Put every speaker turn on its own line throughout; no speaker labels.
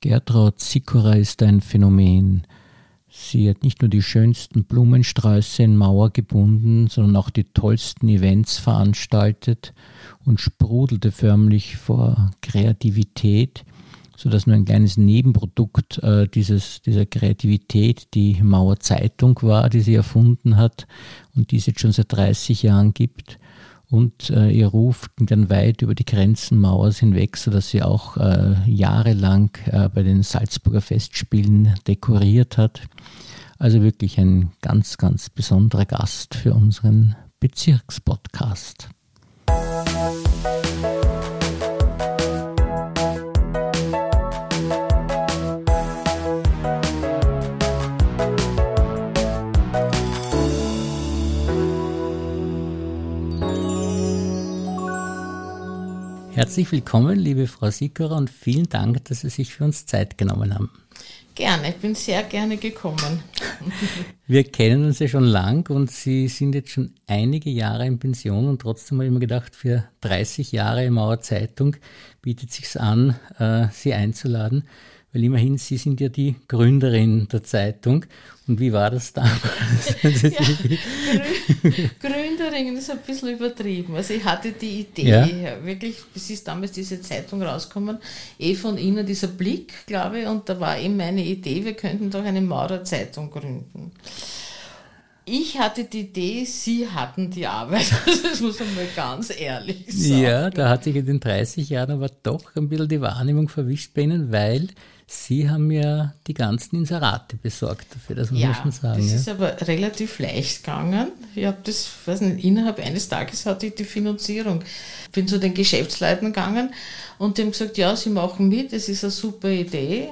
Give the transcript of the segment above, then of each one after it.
Gertraud Sikora ist ein Phänomen. Sie hat nicht nur die schönsten Blumensträuße in Mauer gebunden, sondern auch die tollsten Events veranstaltet und sprudelte förmlich vor Kreativität, sodass nur ein kleines Nebenprodukt äh, dieses, dieser Kreativität die Mauer Zeitung war, die sie erfunden hat und die es jetzt schon seit 30 Jahren gibt und äh, ihr Ruf ging dann weit über die Grenzen Mauers hinweg, sodass sie auch äh, jahrelang äh, bei den Salzburger Festspielen dekoriert hat. Also wirklich ein ganz, ganz besonderer Gast für unseren Bezirkspodcast. Herzlich willkommen, liebe Frau Sickerer, und vielen Dank, dass Sie sich für uns Zeit genommen haben.
Gerne, ich bin sehr gerne gekommen.
Wir kennen uns ja schon lang und Sie sind jetzt schon einige Jahre in Pension und trotzdem habe ich mir gedacht, für 30 Jahre Mauer Zeitung bietet sich an, äh, Sie einzuladen weil immerhin Sie sind ja die Gründerin der Zeitung. Und wie war das damals? ja,
Gründerin ist ein bisschen übertrieben. Also ich hatte die Idee, ja. wirklich, es ist damals diese Zeitung rausgekommen, eh von Ihnen dieser Blick, glaube ich, und da war eben meine Idee, wir könnten doch eine Maurerzeitung gründen. Ich hatte die Idee, Sie hatten die Arbeit. Das muss man mal ganz ehrlich sagen.
Ja, da hat sich in den 30 Jahren aber doch ein bisschen die Wahrnehmung verwischt bei Ihnen, weil Sie haben ja die ganzen Inserate besorgt dafür, das muss
ja,
man schon sagen.
Das
ja.
ist aber relativ leicht gegangen. Ich habe das, weiß nicht, innerhalb eines Tages hatte ich die Finanzierung. Bin zu den Geschäftsleuten gegangen und die haben gesagt, ja, sie machen mit, das ist eine super Idee.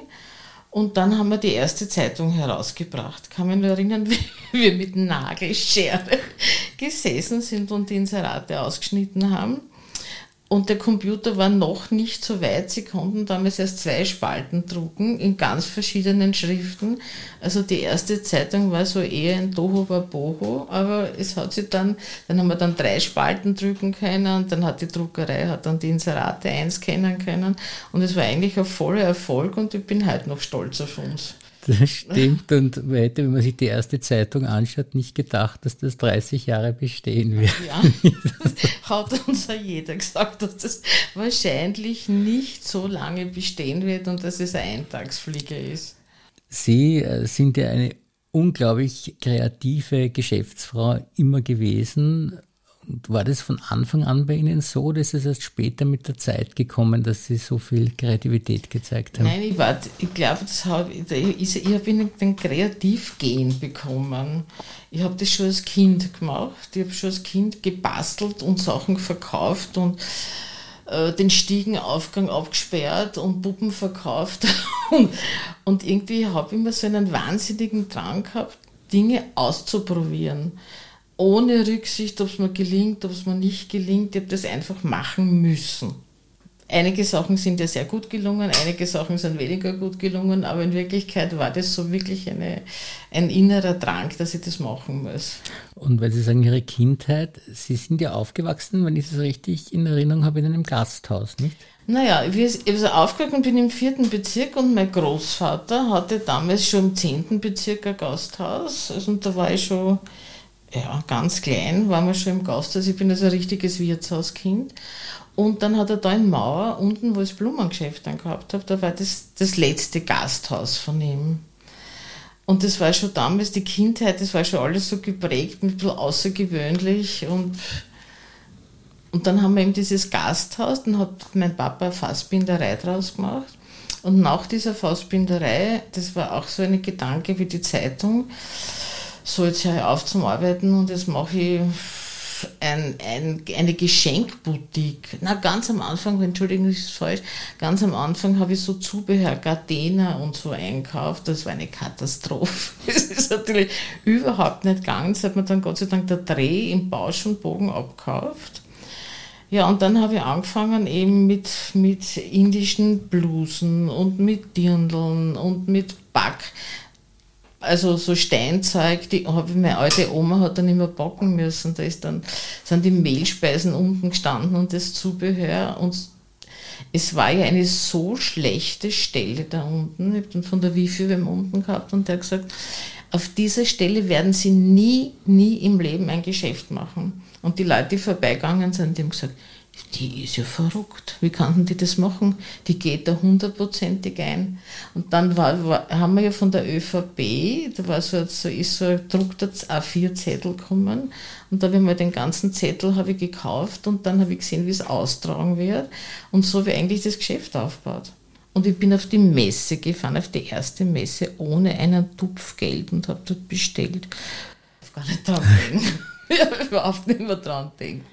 Und dann haben wir die erste Zeitung herausgebracht. Kann mich nur erinnern, wie wir mit Nagelschere gesessen sind und die Inserate ausgeschnitten haben. Und der Computer war noch nicht so weit. Sie konnten damals erst zwei Spalten drucken in ganz verschiedenen Schriften. Also die erste Zeitung war so eher ein Boho, aber es hat sich dann, dann haben wir dann drei Spalten drucken können und dann hat die Druckerei, hat dann die Inserate einscannen können und es war eigentlich ein voller Erfolg und ich bin heute noch stolz auf uns.
Das stimmt und man hätte, wenn man sich die erste Zeitung anschaut, nicht gedacht, dass das 30 Jahre bestehen wird.
Ja, das hat uns ja jeder gesagt, dass das wahrscheinlich nicht so lange bestehen wird und dass es ein Eintagsflieger ist.
Sie äh, sind ja eine unglaublich kreative Geschäftsfrau immer gewesen war das von Anfang an bei Ihnen so ist es erst später mit der Zeit gekommen, dass Sie so viel Kreativität gezeigt haben?
Nein, ich, ich glaube, ich, ich habe den Kreativgehen bekommen. Ich habe das schon als Kind gemacht. Ich habe schon als Kind gebastelt und Sachen verkauft und äh, den Stiegenaufgang abgesperrt und Puppen verkauft. und, und irgendwie habe ich immer so einen wahnsinnigen Drang gehabt, Dinge auszuprobieren ohne Rücksicht, ob es mir gelingt, ob es mir nicht gelingt. Ich habe das einfach machen müssen. Einige Sachen sind ja sehr gut gelungen, einige Sachen sind weniger gut gelungen, aber in Wirklichkeit war das so wirklich eine, ein innerer Drang, dass ich das machen muss.
Und weil Sie sagen, Ihre Kindheit, Sie sind ja aufgewachsen, wenn ich das richtig in Erinnerung habe, in einem Gasthaus, nicht?
Naja, ich also aufgewachsen bin im vierten Bezirk und mein Großvater hatte damals schon im zehnten Bezirk ein Gasthaus. Also, und da war ich schon ja, ganz klein waren wir schon im Gasthaus. Ich bin also ein richtiges Wirtshauskind. Und dann hat er da in Mauer, unten, wo ich das Blumengeschäft dann gehabt habe, da war das das letzte Gasthaus von ihm. Und das war schon damals die Kindheit, das war schon alles so geprägt, ein bisschen außergewöhnlich. Und, und dann haben wir eben dieses Gasthaus, dann hat mein Papa eine Fassbinderei draus gemacht. Und nach dieser Fassbinderei, das war auch so ein Gedanke wie die Zeitung, so jetzt höre ich auf zum Arbeiten und jetzt mache ich ein, ein, eine Geschenkboutique. Na, ganz am Anfang, Entschuldigung, das ist falsch, ganz am Anfang habe ich so Zubehör, Gardena und so einkauft. Das war eine Katastrophe. Das ist natürlich überhaupt nicht gegangen. Das hat mir dann Gott sei Dank der Dreh im Bausch und Bogen abgekauft. Ja, und dann habe ich angefangen eben mit, mit indischen Blusen und mit Dirndeln und mit Back also so Steinzeug, die habe meine alte Oma hat dann immer backen müssen. Da ist dann, sind die Mehlspeisen unten gestanden und das Zubehör. Und es war ja eine so schlechte Stelle da unten. Ich habe dann von der Wifi beim unten gehabt und der hat gesagt, auf dieser Stelle werden sie nie, nie im Leben ein Geschäft machen. Und die Leute, die vorbeigegangen sind, die haben gesagt, die ist ja verrückt. Wie kann die das machen? Die geht da hundertprozentig ein. Und dann war, war, haben wir ja von der ÖVP, da war so, so ist so ein druckter A4-Zettel gekommen. Und da habe ich mal den ganzen Zettel habe ich gekauft und dann habe ich gesehen, wie es austragen wird. Und so wie eigentlich das Geschäft aufbaut. Und ich bin auf die Messe gefahren, auf die erste Messe, ohne einen Tupf Geld und habe dort bestellt. Ich gar nicht dran ich habe überhaupt nicht mehr dran denken.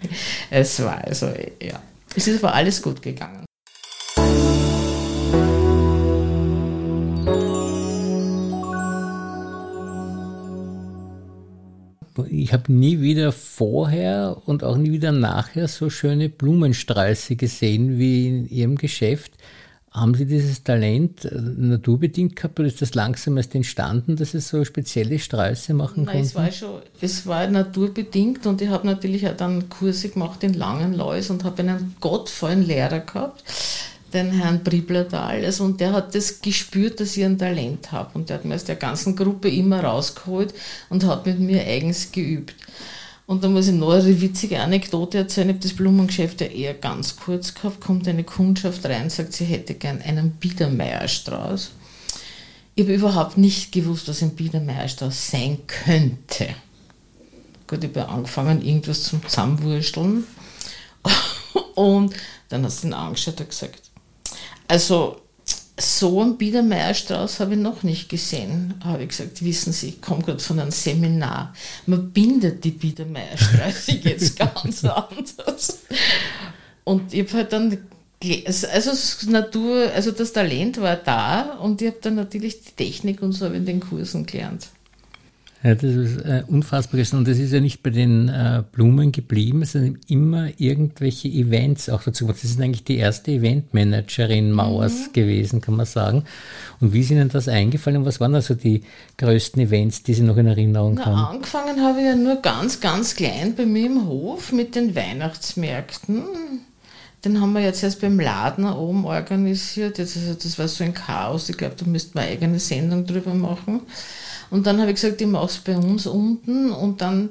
Es war also, ja. Es ist aber alles gut gegangen.
Ich habe nie wieder vorher und auch nie wieder nachher so schöne Blumensträuße gesehen wie in Ihrem Geschäft. Haben Sie dieses Talent äh, naturbedingt gehabt oder ist das langsam erst entstanden, dass Sie so spezielle Sträuße machen
Nein,
konnten?
es war schon, es war naturbedingt und ich habe natürlich auch dann Kurse gemacht in Langenlois und habe einen gottvollen Lehrer gehabt, den Herrn Briblertal, also, und der hat das gespürt, dass ich ein Talent habe und der hat mir aus der ganzen Gruppe immer rausgeholt und hat mit mir eigens geübt. Und da muss ich noch eine witzige Anekdote erzählen. Ich habe das Blumengeschäft ja eher ganz kurz gehabt. Kommt eine Kundschaft rein, sagt, sie hätte gern einen Biedermeierstrauß. Ich habe überhaupt nicht gewusst, was ein Biedermeierstrauß sein könnte. Gut, ich habe angefangen, irgendwas zum Zusammenwursteln. Und dann hat sie ihn angeschaut und gesagt, also so einen Biedermeierstrauß habe ich noch nicht gesehen, habe ich gesagt. Wissen Sie, ich komme gerade von einem Seminar. Man bindet die Biedermeiersträuße jetzt ganz anders. Und ich habe halt dann, also das Natur, also das Talent war da und ich habe dann natürlich die Technik und so in den Kursen gelernt.
Ja, das ist äh, unfassbar. Und das ist ja nicht bei den äh, Blumen geblieben, es sind immer irgendwelche Events auch dazu. Das ist eigentlich die erste Eventmanagerin Mauers mhm. gewesen, kann man sagen. Und wie ist Ihnen das eingefallen und was waren also die größten Events, die Sie noch in Erinnerung
Na,
haben?
Angefangen habe ich ja nur ganz, ganz klein bei mir im Hof mit den Weihnachtsmärkten. Den haben wir jetzt erst beim Laden oben organisiert. Jetzt, also das war so ein Chaos. Ich glaube, da müsste man eine eigene Sendung drüber machen. Und dann habe ich gesagt, ich mache es bei uns unten. Und dann,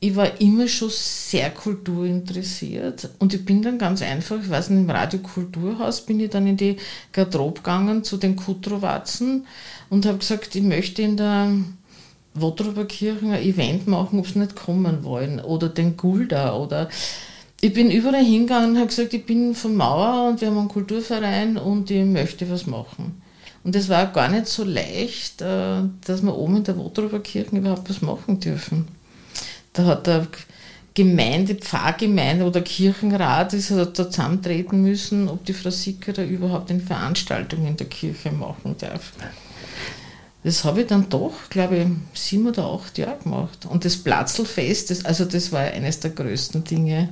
ich war immer schon sehr kulturinteressiert. Und ich bin dann ganz einfach, ich weiß nicht, im Radiokulturhaus bin ich dann in die Garderobe gegangen zu den Kutrowatzen und habe gesagt, ich möchte in der Kirchen ein Event machen, ob sie nicht kommen wollen. Oder den Gulda. Oder ich bin überall hingegangen und habe gesagt, ich bin von Mauer und wir haben einen Kulturverein und ich möchte was machen. Und es war gar nicht so leicht, äh, dass wir oben in der Wotrober Kirche überhaupt was machen dürfen. Da hat der Gemeinde, Pfarrgemeinde oder Kirchenrat ist da zusammentreten müssen, ob die Frau Sickerer überhaupt eine Veranstaltung in der Kirche machen darf. Das habe ich dann doch, glaube ich, sieben oder acht Jahre gemacht. Und das Platzelfest, das, also das war eines der größten Dinge,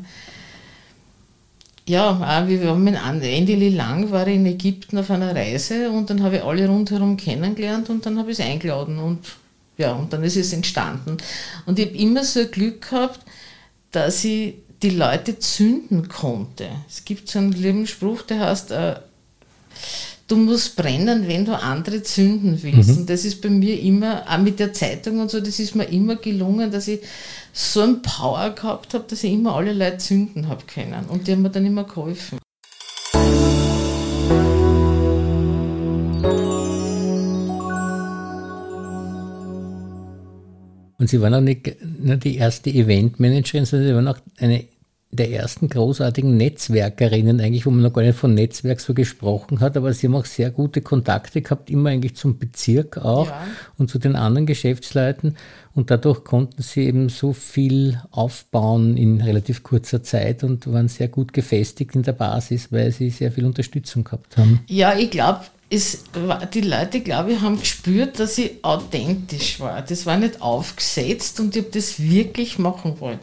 ja, wir haben mit Ende Lang war in Ägypten auf einer Reise und dann habe ich alle rundherum kennengelernt und dann habe ich es eingeladen und ja, und dann ist es entstanden. Und ich habe immer so Glück gehabt, dass ich die Leute zünden konnte. Es gibt so einen lieben Spruch, der heißt, äh, du musst brennen, wenn du andere zünden willst. Mhm. Und das ist bei mir immer, auch mit der Zeitung und so, das ist mir immer gelungen, dass ich so ein Power gehabt habe, dass ich immer alle Leute zünden habe können. Und die haben mir dann immer geholfen.
Und Sie waren auch nicht nur die erste Eventmanagerin, sondern Sie waren auch eine der ersten großartigen Netzwerkerinnen eigentlich, wo man noch gar nicht von Netzwerk so gesprochen hat, aber sie haben auch sehr gute Kontakte gehabt, immer eigentlich zum Bezirk auch ja. und zu den anderen Geschäftsleuten und dadurch konnten sie eben so viel aufbauen in relativ kurzer Zeit und waren sehr gut gefestigt in der Basis, weil sie sehr viel Unterstützung gehabt haben.
Ja, ich glaube, die Leute, glaube ich, haben gespürt, dass ich authentisch war. Das war nicht aufgesetzt und ich habe das wirklich machen wollen.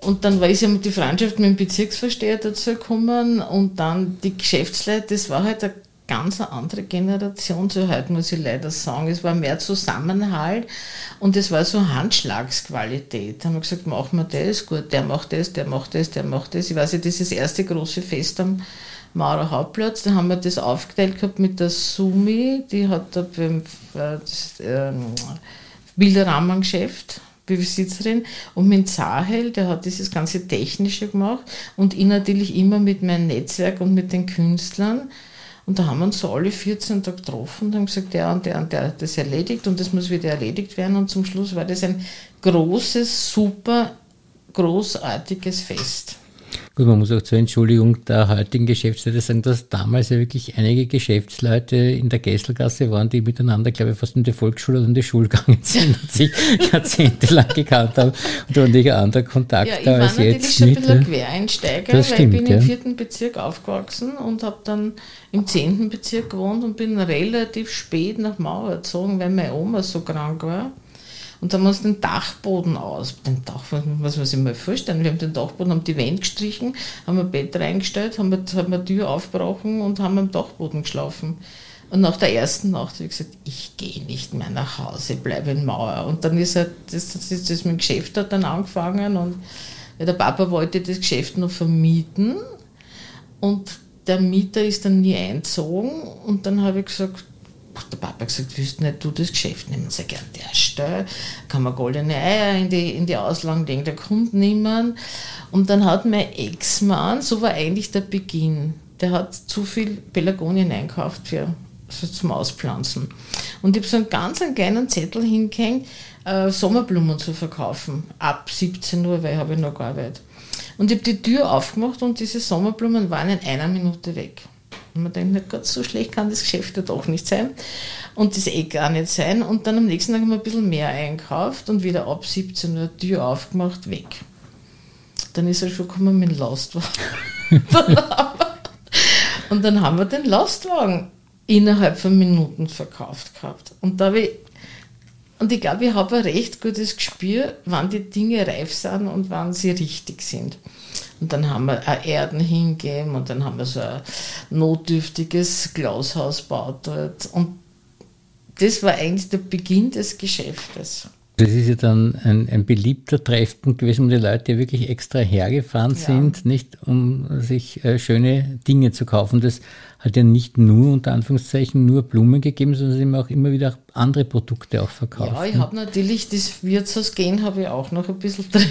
Und dann war ich ja mit die Freundschaft mit dem Bezirksversteher dazu gekommen und dann die Geschäftsleute, das war halt eine ganz andere Generation zu heute, muss ich leider sagen. Es war mehr Zusammenhalt und es war so Handschlagsqualität. Da haben wir gesagt, machen wir das, gut, der macht das, der macht das, der macht das. Ich weiß ja, das erste große Fest am, Maurer Hauptplatz. Da haben wir das aufgeteilt gehabt mit der Sumi, die hat da beim äh, das, äh, Bilderrahmengeschäft Besitzerin und mit Sahel, der hat dieses ganze Technische gemacht und ich natürlich immer mit meinem Netzwerk und mit den Künstlern. Und da haben wir uns so alle 14 Tage getroffen und haben gesagt, der und der und der hat das erledigt und das muss wieder erledigt werden. Und zum Schluss war das ein großes, super, großartiges Fest.
Gut, man muss auch zur Entschuldigung der heutigen Geschäftsleute sagen, dass damals ja wirklich einige Geschäftsleute in der Gesselgasse waren, die miteinander, glaube ich, fast in die Volksschule oder in die Schule gegangen sind und sich jahrzehntelang gekannt haben und da nicht andere Kontakte ja, ich war
als jetzt. Ich war natürlich schon ein bisschen Quereinsteiger, weil stimmt, ich bin ja. im vierten Bezirk aufgewachsen und habe dann im zehnten Bezirk gewohnt und bin relativ spät nach Mauer gezogen, weil meine Oma so krank war. Und haben uns den Dachboden aus. Den Dach, was man sich mal vorstellen? Wir haben den Dachboden, haben die Wände gestrichen, haben ein Bett reingestellt, haben, haben eine Tür aufgebrochen und haben am Dachboden geschlafen. Und nach der ersten Nacht habe ich gesagt, ich gehe nicht mehr nach Hause, bleibe in Mauer. Und dann ist halt, das, das, das, das mit Geschäft hat dann angefangen und der Papa wollte das Geschäft noch vermieten und der Mieter ist dann nie einzogen und dann habe ich gesagt, der Papa gesagt, willst nicht du das Geschäft nehmen? Sag ja, der Stelle kann man goldene Eier in die, in die Auslagen der Kunden nehmen. Und dann hat mein Ex-Mann, so war eigentlich der Beginn, der hat zu viel Pelagonien einkauft für, für zum Auspflanzen. Und ich habe so einen ganz einen kleinen Zettel hingehängt, äh, Sommerblumen zu verkaufen, ab 17 Uhr, weil ich habe noch gearbeitet. Und ich habe die Tür aufgemacht und diese Sommerblumen waren in einer Minute weg. Und man denkt, na Gott, so schlecht kann das Geschäft ja doch nicht sein. Und das eh gar nicht sein. Und dann am nächsten Tag haben wir ein bisschen mehr einkauft und wieder ab 17 Uhr Tür aufgemacht, weg. Dann ist er schon gekommen mit dem Lastwagen. und dann haben wir den Lastwagen innerhalb von Minuten verkauft gehabt. Und da habe ich und ich glaube, ich habe ein recht gutes Gespür, wann die Dinge reif sind und wann sie richtig sind. Und dann haben wir auch Erden hingegeben und dann haben wir so ein notdürftiges Glashaus gebaut dort. Und das war eigentlich der Beginn des Geschäftes.
Das ist ja dann ein, ein beliebter Treffpunkt gewesen, wo die Leute wirklich extra hergefahren ja. sind, nicht um sich äh, schöne Dinge zu kaufen. Das hat ja nicht nur unter Anführungszeichen nur Blumen gegeben, sondern sie haben auch immer wieder andere Produkte auch verkauft.
Ja, ich habe natürlich das Wirtshaus gehen habe ich auch noch ein bisschen drin.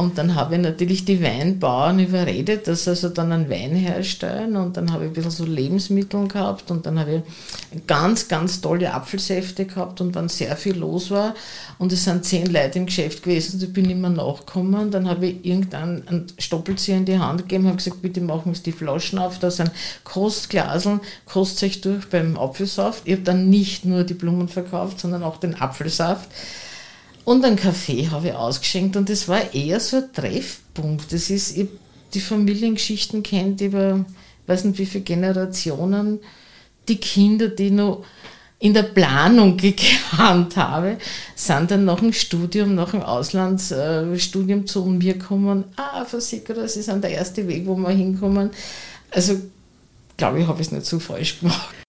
Und dann habe ich natürlich die Weinbauern überredet, dass sie also dann einen Wein herstellen. Und dann habe ich ein bisschen so Lebensmittel gehabt. Und dann habe ich ganz, ganz tolle Apfelsäfte gehabt. Und wenn sehr viel los war und es sind zehn Leute im Geschäft gewesen, und ich bin immer nachgekommen, dann habe ich irgendeinen Stoppelzieher in die Hand gegeben, habe gesagt, bitte machen Sie die Flaschen auf. Da sind Kostglaseln, kostet euch durch beim Apfelsaft. Ich habe dann nicht nur die Blumen verkauft, sondern auch den Apfelsaft. Und einen Kaffee habe ich ausgeschenkt und das war eher so ein Treffpunkt. Das ist, ich die Familiengeschichten kennt über, weiß nicht wie viele Generationen, die Kinder, die noch in der Planung gekannt habe, sind dann nach dem Studium, nach dem Auslandsstudium zu mir gekommen. Ah, Versicherer, das ist dann der erste Weg, wo wir hinkommen. Also, glaube ich, habe ich es nicht so falsch gemacht.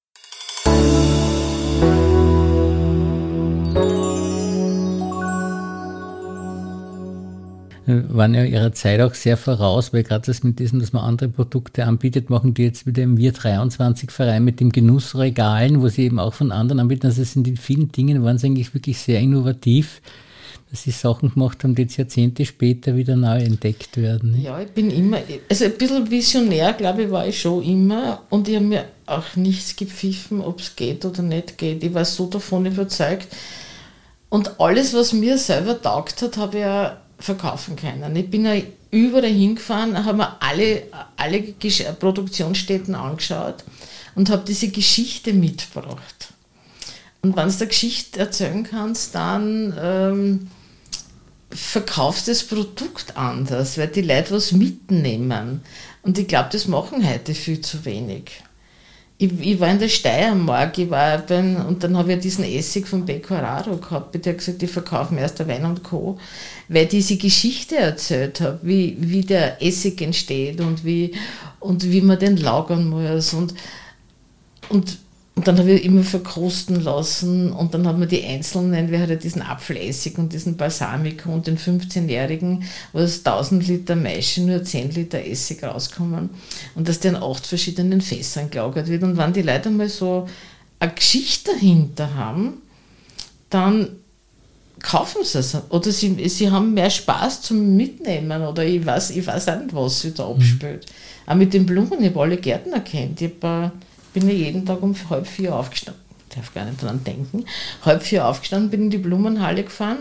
Waren ja ihrer Zeit auch sehr voraus, weil gerade das mit diesem, dass man andere Produkte anbietet, machen die jetzt wieder im Wir 23 Verein mit dem Genussregalen, wo sie eben auch von anderen anbieten. Also es sind in vielen Dingen waren sie eigentlich wirklich sehr innovativ, dass sie Sachen gemacht haben, die jetzt Jahrzehnte später wieder neu entdeckt werden.
Ja, ich bin immer, also ein bisschen visionär, glaube ich, war ich schon immer und ich habe mir auch nichts gepfiffen, ob es geht oder nicht geht. Ich war so davon überzeugt. Und alles, was mir selber taugt hat, habe ich ja verkaufen können. Ich bin ja überall hingefahren, habe mir alle, alle Produktionsstätten angeschaut und habe diese Geschichte mitgebracht. Und wenn du eine Geschichte erzählen kannst, dann ähm, verkaufst du das Produkt anders, weil die Leute was mitnehmen. Und ich glaube, das machen heute viel zu wenig ich, ich, war in der Steiermark, ich war beim, und dann habe ich diesen Essig von Pecoraro gehabt, der hat gesagt, ich verkaufe erst Wein und Co., weil ich diese Geschichte erzählt habe, wie, wie der Essig entsteht und wie, und wie man den lagern muss und, und und dann habe ich immer verkrusten lassen und dann hat man die einzelnen, wir hatten diesen Apfelessig und diesen Balsamico und den 15-Jährigen, wo es 1000 Liter Maische nur 10 Liter Essig rauskommen und dass der in acht verschiedenen Fässern gelagert wird. Und wenn die Leute mal so eine Geschichte dahinter haben, dann kaufen sie es. Oder sie, sie haben mehr Spaß zum Mitnehmen oder ich weiß, ich weiß auch nicht, was sie da mhm. abspielt. Mhm. Auch mit den Blumen, ich habe alle Gärtner kennt. Ich habe bin ja jeden Tag um halb vier aufgestanden. Ich darf gar nicht dran denken. Halb vier aufgestanden, bin in die Blumenhalle gefahren.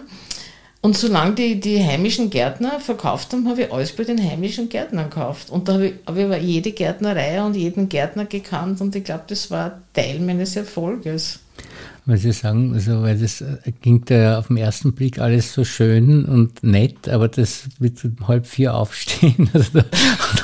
Und solange die, die heimischen Gärtner verkauft haben, habe ich alles bei den heimischen Gärtnern gekauft. Und da habe ich, habe ich jede Gärtnerei und jeden Gärtner gekannt und ich glaube, das war Teil meines Erfolges
weil Sie sagen, also, weil das äh, klingt ja auf den ersten Blick alles so schön und nett, aber das mit halb vier aufstehen, also da,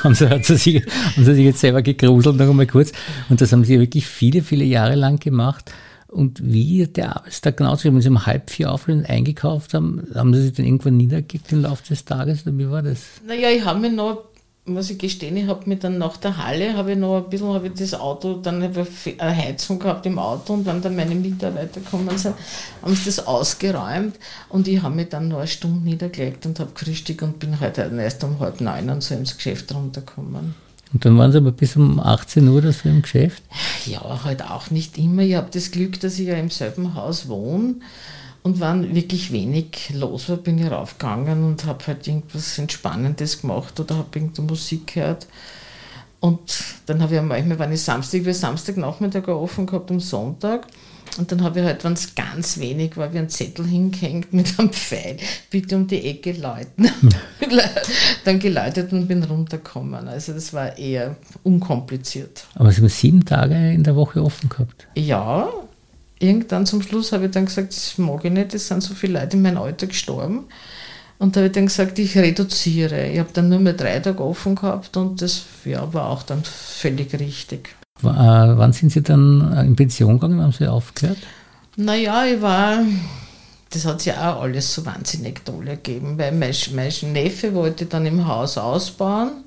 haben, sie, haben, sie sich, haben sie sich jetzt selber gegruselt, noch einmal kurz, und das haben sie wirklich viele, viele Jahre lang gemacht. Und wie der Arbeitstag genau wenn Sie um halb vier aufstehen eingekauft haben, haben Sie sich dann irgendwann niedergelegt im Laufe des Tages oder wie war das?
Naja, ich habe mir noch muss ich gestehen, ich habe mir dann nach der Halle, habe ich noch ein bisschen, habe ich das Auto, dann habe ich eine Heizung gehabt im Auto und wenn dann meine Mitarbeiter gekommen sind, haben sie das ausgeräumt und ich habe mich dann noch eine Stunde niedergelegt und habe gefrühstückt und bin heute halt erst um halb neun und so ins Geschäft runtergekommen.
Und dann waren Sie aber bis um 18 Uhr oder so im Geschäft?
Ja, halt auch nicht immer. Ich habe das Glück, dass ich ja im selben Haus wohne und wenn wirklich wenig los war, bin ich raufgegangen und habe halt irgendwas Entspannendes gemacht oder habe irgendeine Musik gehört. Und dann habe ich manchmal, wenn ich Samstag, wie Samstagnachmittag offen gehabt am Sonntag. Und dann habe ich halt, wenn es ganz wenig war, wie ein Zettel hingehängt mit einem Pfeil, bitte um die Ecke läuten. dann geläutet und bin runtergekommen. Also das war eher unkompliziert.
Aber Sie haben sieben Tage in der Woche offen gehabt?
Ja, irgendwann zum Schluss habe ich dann gesagt, das mag ich nicht, es sind so viele Leute in meinem Alter gestorben. Und da habe ich dann gesagt, ich reduziere. Ich habe dann nur mehr drei Tage offen gehabt und das ja, war auch dann völlig richtig.
W äh, wann sind Sie dann in Pension gegangen? Haben Sie aufgehört?
Naja, ich war, das hat sich auch alles so wahnsinnig toll ergeben, weil mein, mein Neffe wollte dann im Haus ausbauen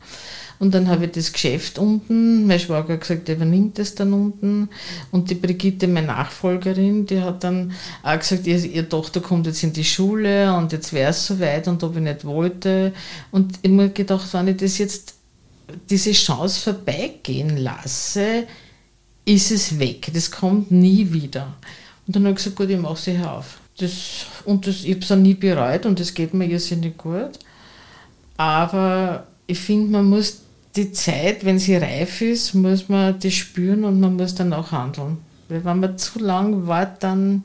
und dann habe ich das Geschäft unten, mein Schwager hat gesagt, der übernimmt das dann unten. Und die Brigitte, meine Nachfolgerin, die hat dann auch gesagt, ihr, ihre Tochter kommt jetzt in die Schule und jetzt wäre es soweit und ob ich nicht wollte. Und mir gedacht, wenn ich das jetzt, diese Chance vorbeigehen lasse, ist es weg. Das kommt nie wieder. Und dann habe ich gesagt, gut, ich mache sie auf. Das, und das, ich habe es auch nie bereut und das geht mir irrsinnig gut. Aber ich finde, man muss die Zeit, wenn sie reif ist, muss man das spüren und man muss dann auch handeln. Weil wenn man zu lang wartet, dann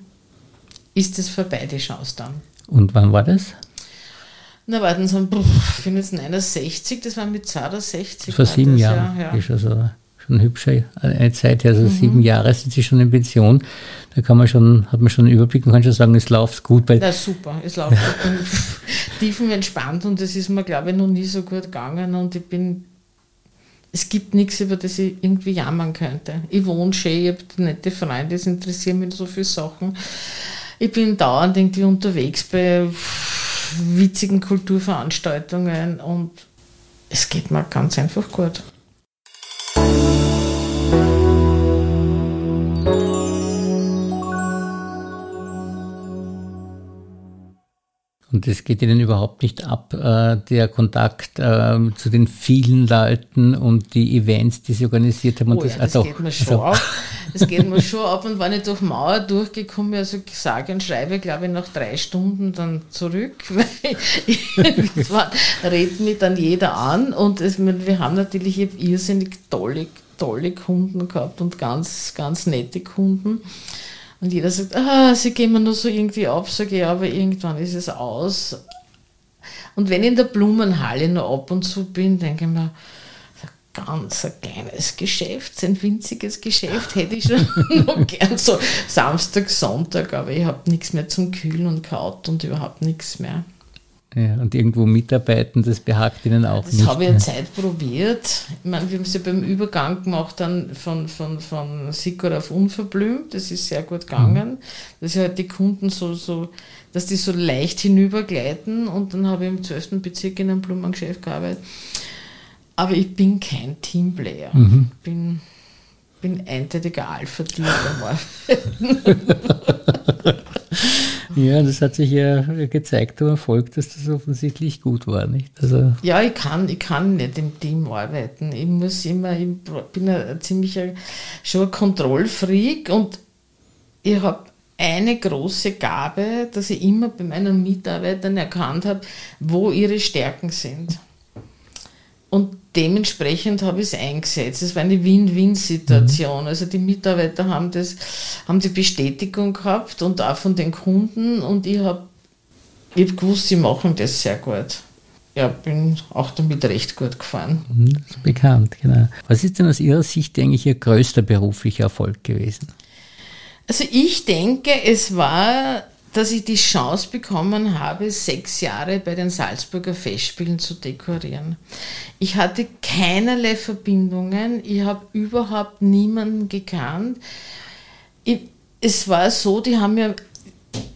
ist es vorbei, die Chance dann.
Und wann war das?
Na, warten Sie, ich bin jetzt 69, das war mit 62.
Vor sieben Jahren. Ja, ja. Ist also schon hübsche eine Zeit, also mhm. sieben Jahre sind Sie schon in Pension. Da kann man schon, hat man schon einen Überblick und kann schon sagen, es läuft gut.
Bei Na super, es läuft gut. tiefenentspannt und das ist mir, glaube ich, noch nie so gut gegangen und ich bin es gibt nichts, über das ich irgendwie jammern könnte. Ich wohne schön, ich habe nette Freunde, es interessieren mich so viele Sachen. Ich bin dauernd irgendwie unterwegs bei witzigen Kulturveranstaltungen und es geht mir ganz einfach gut.
Und es geht Ihnen überhaupt nicht ab, äh, der Kontakt äh, zu den vielen Leuten und die Events, die Sie organisiert haben.
Oh das, ja, das, ah, geht mir schon also. ab. Das geht mir schon ab. Und wenn ich durch Mauer durchgekommen bin, also sage und schreibe, glaube ich, nach drei Stunden dann zurück, weil irgendwann redet mich dann jeder an. Und es, wir haben natürlich irrsinnig tolle, tolle Kunden gehabt und ganz, ganz nette Kunden. Und jeder sagt, ah, sie gehen mir nur so irgendwie ab, sage ich, aber irgendwann ist es aus. Und wenn ich in der Blumenhalle noch ab und zu bin, denke ich mir, ganz ein kleines Geschäft, ein winziges Geschäft, hätte ich schon noch gern so Samstag, Sonntag, aber ich habe nichts mehr zum Kühlen und Kaut und überhaupt nichts mehr.
Ja, und irgendwo mitarbeiten, das behagt Ihnen auch
das
nicht.
Das habe ich eine Zeit probiert. Ich meine, wir haben es ja beim Übergang gemacht dann von, von, von Sikor auf unverblümt. Das ist sehr gut gegangen. Mhm. Dass ja halt die Kunden so, so, dass die so leicht hinübergleiten. Und dann habe ich im 12. Bezirk in einem Blumengeschäft gearbeitet. Aber ich bin kein Teamplayer. Mhm. Ich bin bin eindeutiger Alpha-Tier
Ja, das hat sich ja gezeigt am Erfolg, dass das offensichtlich gut war, nicht? Also
ja, ich kann, ich kann nicht im Team arbeiten. Ich muss immer, ich bin ein ziemlicher, schon ein Kontrollfreak und ich habe eine große Gabe, dass ich immer bei meinen Mitarbeitern erkannt habe, wo ihre Stärken sind. Und dementsprechend habe ich es eingesetzt. Es war eine Win-Win-Situation. Mhm. Also die Mitarbeiter haben das, haben die Bestätigung gehabt und auch von den Kunden und ich habe ich hab gewusst, sie machen das sehr gut. Ja, bin auch damit recht gut gefahren.
Mhm, das ist bekannt, genau. Was ist denn aus Ihrer Sicht eigentlich Ihr größter beruflicher Erfolg gewesen?
Also ich denke, es war dass ich die Chance bekommen habe, sechs Jahre bei den Salzburger Festspielen zu dekorieren. Ich hatte keinerlei Verbindungen, ich habe überhaupt niemanden gekannt. Ich, es war so, die haben mir,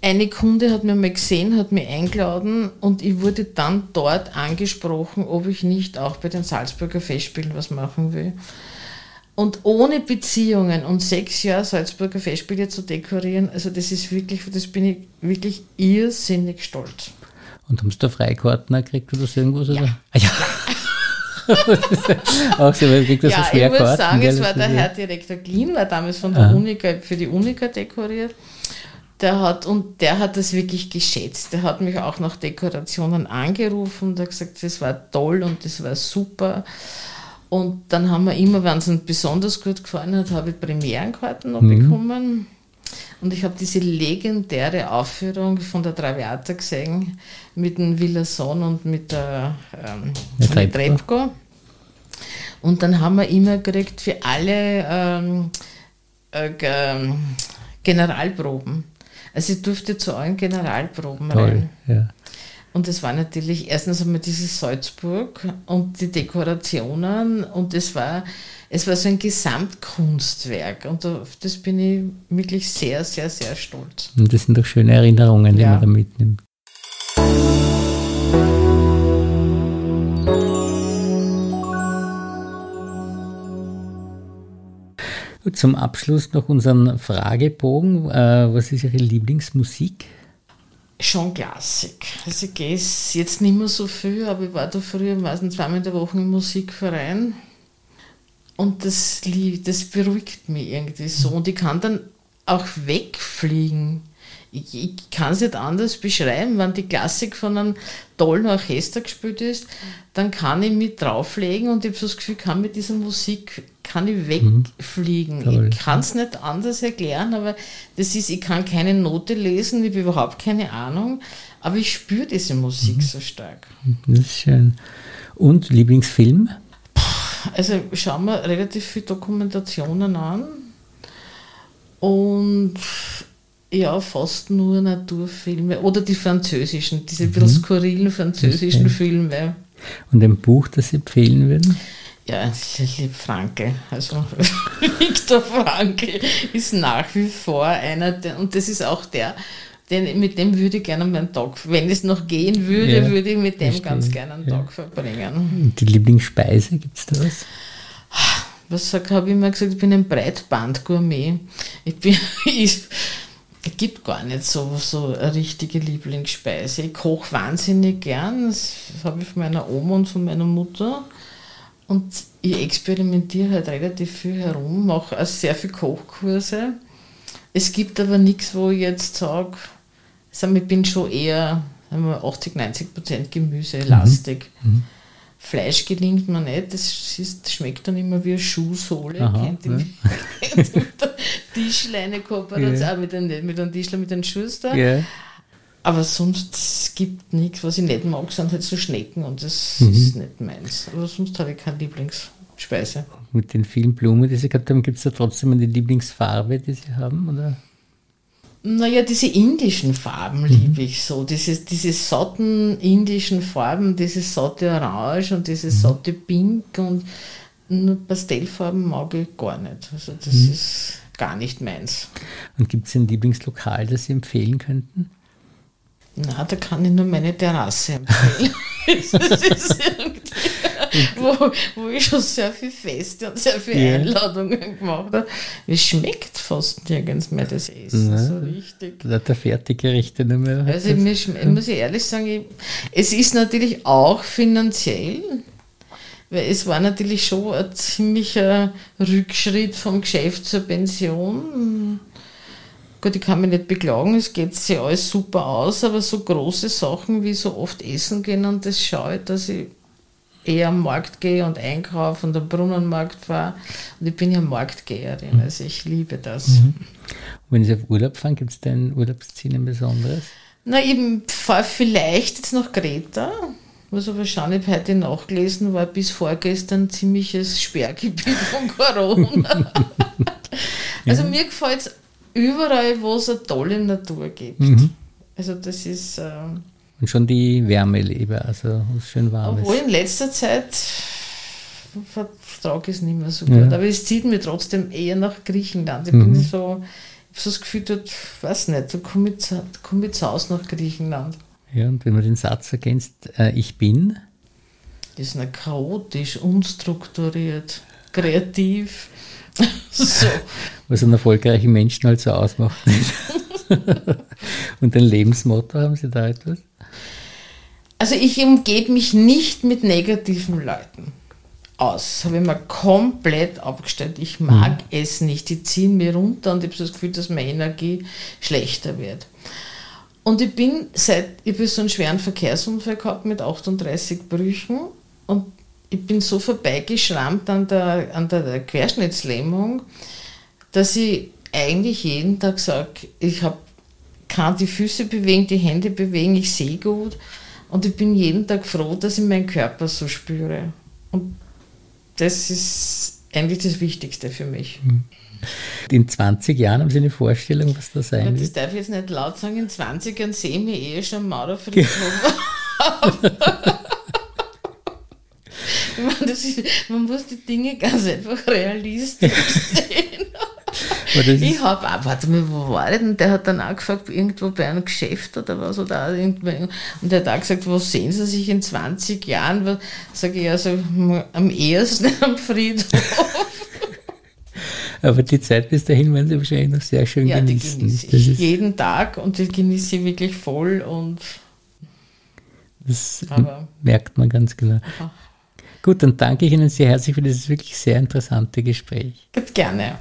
eine Kunde hat mir mal gesehen, hat mich eingeladen und ich wurde dann dort angesprochen, ob ich nicht auch bei den Salzburger Festspielen was machen will. Und ohne Beziehungen und sechs Jahre Salzburger Festspiele zu dekorieren, also das ist wirklich, das bin ich wirklich irrsinnig stolz.
Und haben Sie da Freikarten gekriegt oder so irgendwas?
Ja.
Oder? Ah, ja. auch so, weil kriegt das
ja,
so schwer
ich muss sagen,
gell?
es war der Herr Direktor Glien, war damals von der Unica, für die Unica dekoriert. Der hat, und der hat das wirklich geschätzt. Der hat mich auch nach Dekorationen angerufen und hat gesagt, das war toll und das war super. Und dann haben wir immer, wenn es uns besonders gut gefallen hat, habe ich Premierenkarten noch mhm. bekommen. Und ich habe diese legendäre Aufführung von der Traviata gesehen mit dem Villason und mit der ähm, mit Trepko. Und dann haben wir immer gekriegt für alle ähm, äh, Generalproben. Also ich durfte zu allen Generalproben
Toll,
rein.
Ja.
Und das war natürlich, erstens einmal dieses Salzburg und die Dekorationen und es war, es war so ein Gesamtkunstwerk und auf das bin ich wirklich sehr, sehr, sehr stolz.
Und das sind doch schöne Erinnerungen, die ja. man da mitnimmt. Zum Abschluss noch unseren Fragebogen. Äh, was ist Ihre Lieblingsmusik?
Schon Klassik. Also ich gehe jetzt nicht mehr so viel, aber ich war da früher meistens zweimal in der Woche im Musikverein. Und das, das beruhigt mich irgendwie so. Und ich kann dann auch wegfliegen. Ich, ich kann es nicht anders beschreiben. Wenn die Klassik von einem tollen Orchester gespielt ist, dann kann ich mich drauflegen und ich habe so das Gefühl, ich kann mit dieser Musik kann ich wegfliegen. Mhm. Ich kann es nicht anders erklären, aber das ist, ich kann keine Note lesen, ich habe überhaupt keine Ahnung, aber ich spüre diese Musik mhm. so stark.
Das ist schön. Und Lieblingsfilm?
Also schauen wir relativ viele Dokumentationen an und ja, fast nur Naturfilme oder die französischen, diese mhm. bisschen skurrilen französischen okay. Filme.
Und ein Buch, das Sie empfehlen würden?
Ja, ich liebe Franke. Also Viktor Frankl ist nach wie vor einer, der, und das ist auch der, den, mit dem würde ich gerne meinen Tag, wenn es noch gehen würde, ja, würde ich mit dem verstehe. ganz gerne einen ja. Tag verbringen.
Die Lieblingsspeise, gibt es da was?
Was habe ich immer gesagt? Ich bin ein Breitband-Gourmet. Ich bin, ich, es gibt gar nicht so, so eine richtige Lieblingsspeise. Ich koche wahnsinnig gern. Das habe ich von meiner Oma und von meiner Mutter. Und ich experimentiere halt relativ viel herum, mache auch sehr viele Kochkurse. Es gibt aber nichts, wo ich jetzt sage, ich bin schon eher 80, 90 Prozent gemüselastig. Mhm. Mhm. Fleisch gelingt mir nicht, das, ist, schmeckt dann immer wie eine Schuhsohle. Aha, kennt ihr mit der Tischleine-Kooperation, yeah. mit, den, mit einem Tischler, mit einem Schuster. Yeah. Aber sonst gibt es nichts, was ich nicht mag, sind halt so Schnecken und das mhm. ist nicht meins. Aber sonst habe ich keine Lieblingsspeise.
Mit den vielen Blumen, die Sie gehabt haben, gibt es da trotzdem eine Lieblingsfarbe, die Sie haben? Oder?
Naja, diese indischen Farben mhm. liebe ich so. Diese, diese satten indischen Farben, diese satte Orange und diese mhm. satte Pink und nur Pastellfarben mag ich gar nicht. Also das mhm. ist gar nicht meins.
Und gibt es ein Lieblingslokal, das Sie empfehlen könnten?
Na, da kann ich nur meine Terrasse empfehlen. wo, wo ich schon sehr viel Feste und sehr viele
Ja.
Einladungen gemacht habe. Es schmeckt fast nirgends mehr das Essen
Nein.
so richtig.
Der Fertiggerichte nicht mehr.
Also mir, schm- muss ich ehrlich sagen, ich, es ist natürlich auch finanziell, weil es war natürlich schon ein ziemlicher Rückschritt vom Geschäft zur Pension. Gut, ich kann mich nicht beklagen, es geht sich alles super aus, aber so große Sachen wie so oft essen gehen und das schaue ich, dass ich eher am Markt gehe und einkaufe und am Brunnenmarkt fahre. Und ich bin ja Marktgeherin, also ich liebe das.
Wenn Sie auf Urlaub fahren, gibt es da ein Urlaubsziel ein besonderes?
Na, ich fahre vielleicht jetzt nach Kreta, was aber schon nicht heute nachgelesen war, bis vorgestern ziemliches Sperrgebiet von Corona. also mir gefällt es überall, wo es eine tolle Natur gibt. Also das ist, äh,
Und schon die Wärme lieber, also schön warm
obwohl
ist.
in letzter Zeit vertrage ich es nicht mehr so gut, aber es zieht mir trotzdem eher nach Griechenland. Ich bin so, ich habe so das Gefühl, dort, weiß nicht, da komme ich, komme ich zu Hause nach Griechenland.
Ja, und wenn man den Satz ergänzt, äh, ich bin,
Das ist nicht chaotisch, unstrukturiert, kreativ. so.
was einen erfolgreichen Menschen halt so ausmacht. und ein Lebensmotto, haben Sie da etwas?
Also ich umgebe mich nicht mit negativen Leuten aus. Habe ich mir komplett abgestellt. Ich mag es nicht. Die ziehen mir runter und ich habe so das Gefühl, dass meine Energie schlechter wird. Und ich bin seit, ich habe so einen schweren Verkehrsunfall gehabt mit 38 Brüchen und ich bin so vorbeigeschrammt an der, an der Querschnittslähmung, dass ich eigentlich jeden Tag sage, ich hab, kann die Füße bewegen, die Hände bewegen, ich sehe gut und ich bin jeden Tag froh, dass ich meinen Körper so spüre. Und das ist eigentlich das Wichtigste für mich.
In 20 Jahren haben Sie eine Vorstellung, was da sein
das
wird?
darf ich jetzt nicht laut sagen, in 20 Jahren sehe ich mich eh schon am Mauerfriedhof. ich das ist, man muss die Dinge ganz einfach realistisch sehen.
Das
Ich habe, ah, warte mal, wo war der denn? Der hat dann auch gefragt, irgendwo bei einem Geschäft oder was, oder auch irgendwo, und der hat auch gesagt, wo sehen Sie sich in 20 Jahren? Sage ich, also am ehesten am Friedhof.
aber die Zeit bis dahin werden Sie wahrscheinlich noch sehr schön
Ja, die
genießen.
genieße
das
ich
ist,
jeden Tag und die genieße ich wirklich voll und
das merkt man ganz genau. Gut, dann danke ich Ihnen sehr herzlich für dieses wirklich sehr interessante Gespräch.
gut gerne.